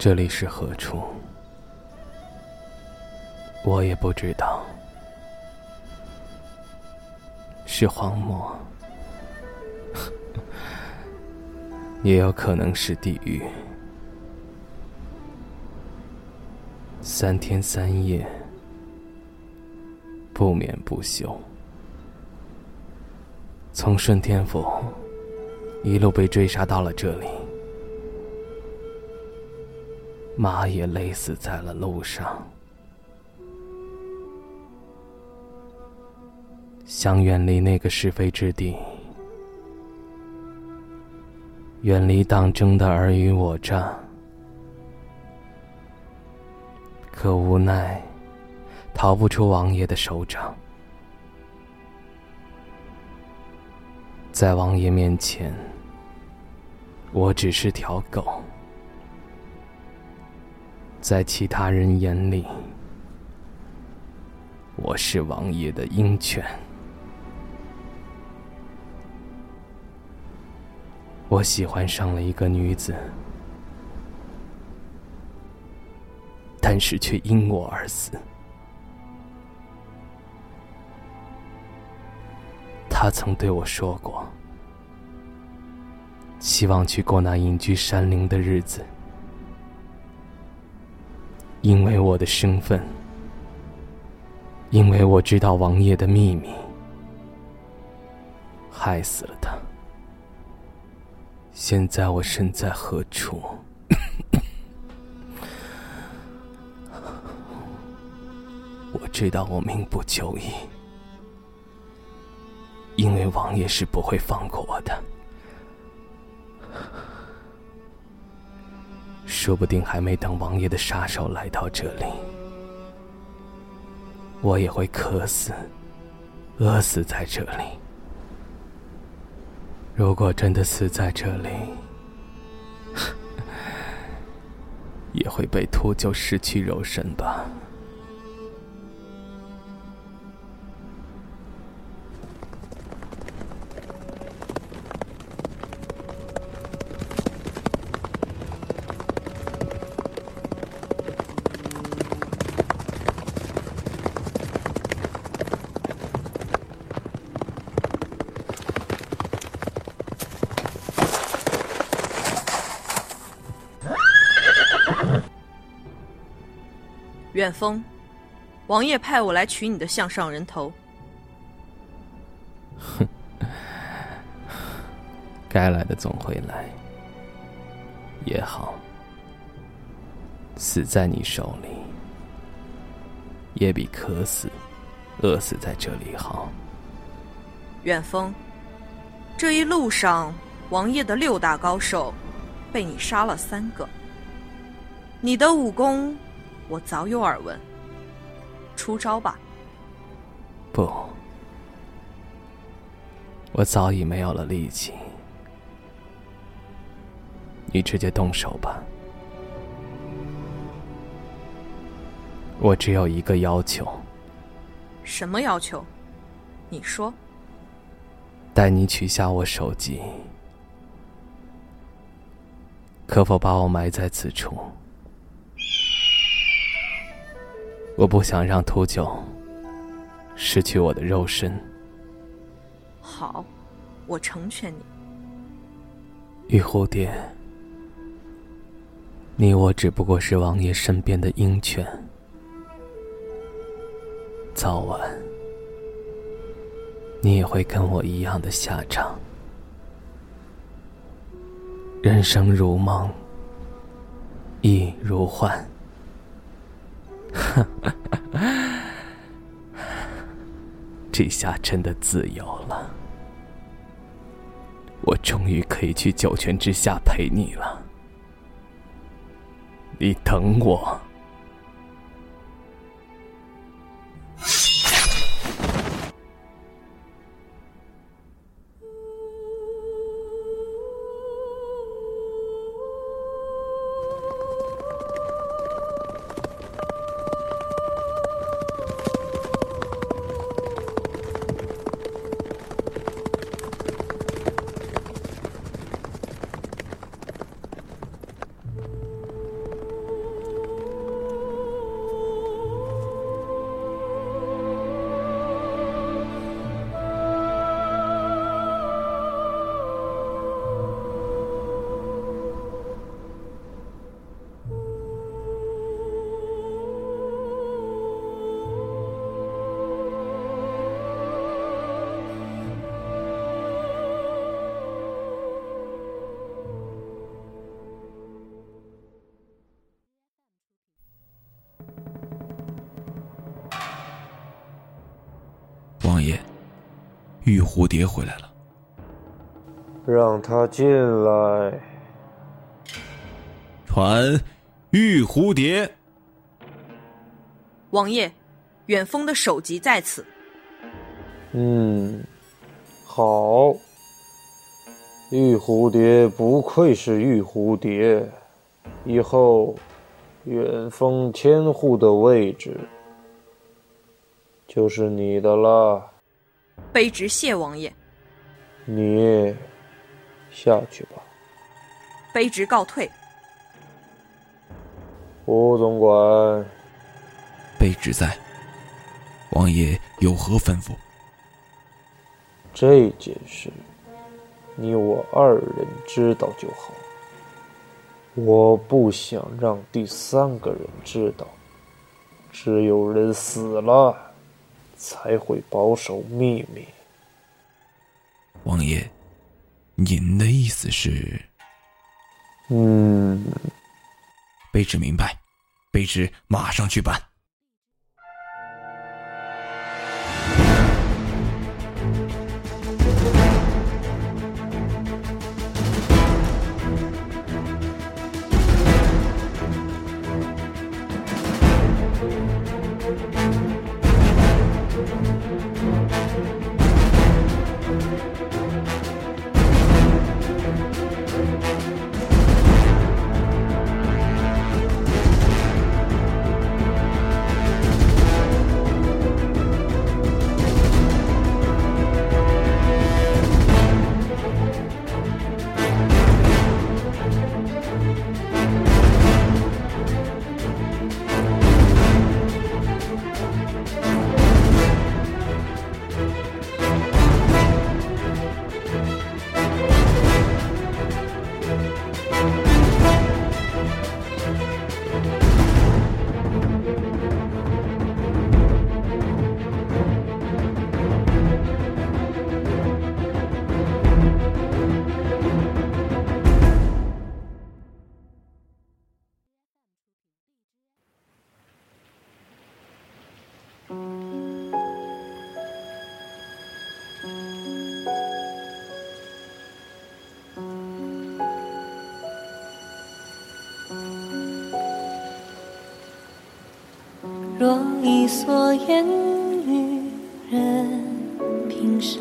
这里是何处？我也不知道，是荒漠，也有可能是地狱。三天三夜，不眠不休，从顺天府一路被追杀到了这里。马也累死在了路上，想远离那个是非之地，远离党争的尔虞我诈，可无奈逃不出王爷的手掌，在王爷面前，我只是条狗。在其他人眼里，我是王爷的鹰犬。我喜欢上了一个女子，但是却因我而死。他曾对我说过，希望去过那隐居山林的日子。因为我的身份，因为我知道王爷的秘密，害死了他。现在我身在何处？我知道我命不久矣，因为王爷是不会放过我的。说不定还没等王爷的杀手来到这里，我也会渴死、饿死在这里。如果真的死在这里，也会被秃鹫失去肉身吧。远峰，王爷派我来取你的项上人头。哼，该来的总会来，也好，死在你手里，也比渴死、饿死在这里好。远峰，这一路上，王爷的六大高手被你杀了三个，你的武功。我早有耳闻，出招吧。不，我早已没有了力气。你直接动手吧。我只有一个要求。什么要求？你说。待你取下我手机，可否把我埋在此处？我不想让秃鹫失去我的肉身。好，我成全你。玉蝴蝶，你我只不过是王爷身边的鹰犬，早晚你也会跟我一样的下场。人生如梦，亦如幻。哈 这下真的自由了，我终于可以去九泉之下陪你了。你等我。玉蝴蝶回来了，让他进来。传玉蝴蝶。王爷，远峰的首级在此。嗯，好。玉蝴蝶不愧是玉蝴蝶，以后远峰千户的位置。就是你的了，卑职谢王爷。你下去吧。卑职告退。吴总管，卑职在。王爷有何吩咐？这件事，你我二人知道就好。我不想让第三个人知道。只有人死了。才会保守秘密。王爷，您的意思是？嗯，卑职明白，卑职马上去办。若一蓑烟雨任平生，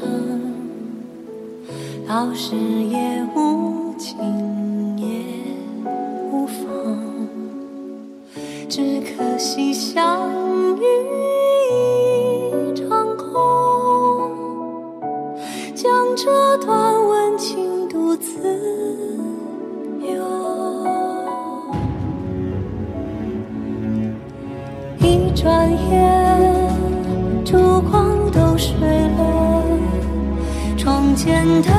到时也无情也无风，只可惜相转眼，烛光都睡了，窗前的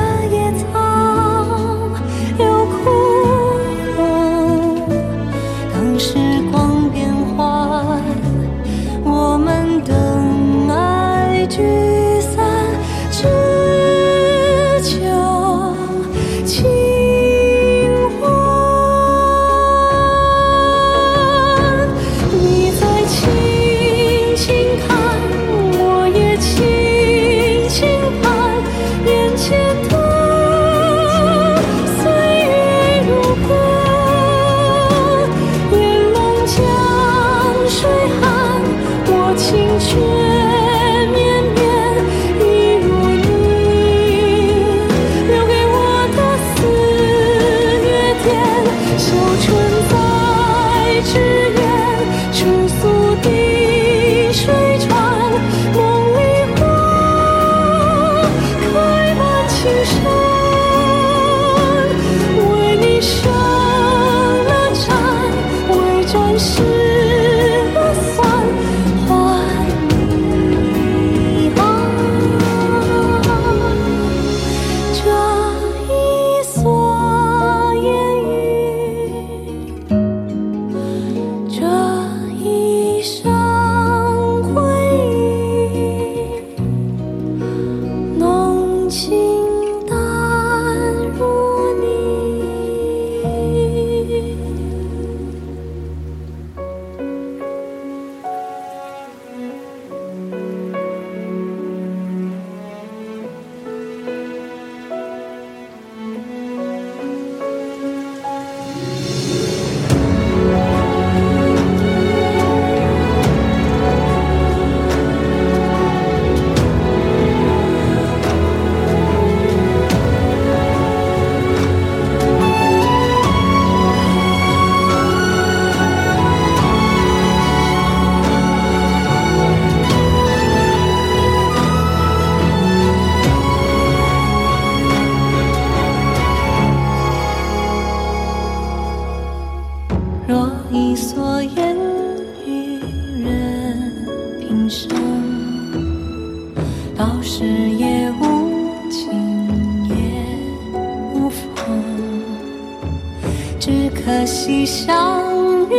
只可惜相遇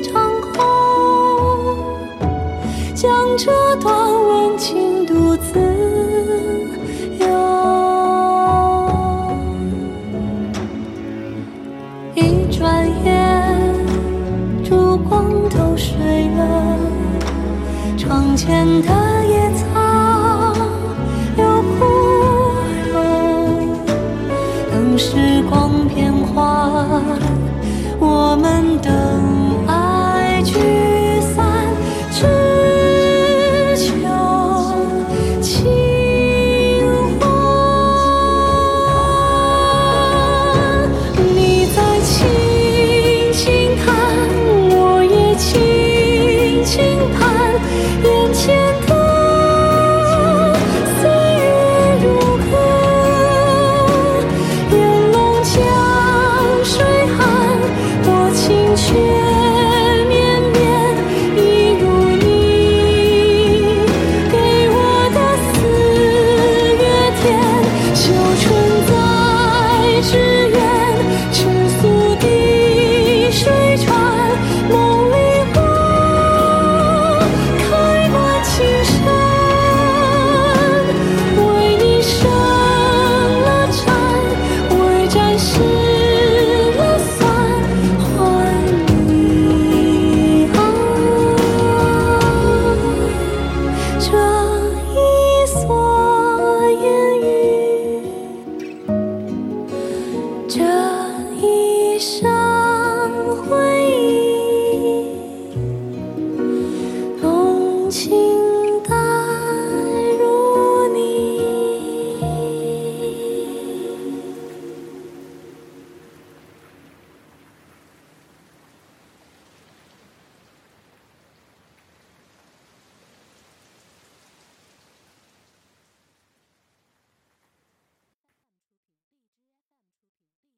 一场空，将这段温情独自留。一转眼，烛光都睡了，窗前的野草又枯荣，等时光。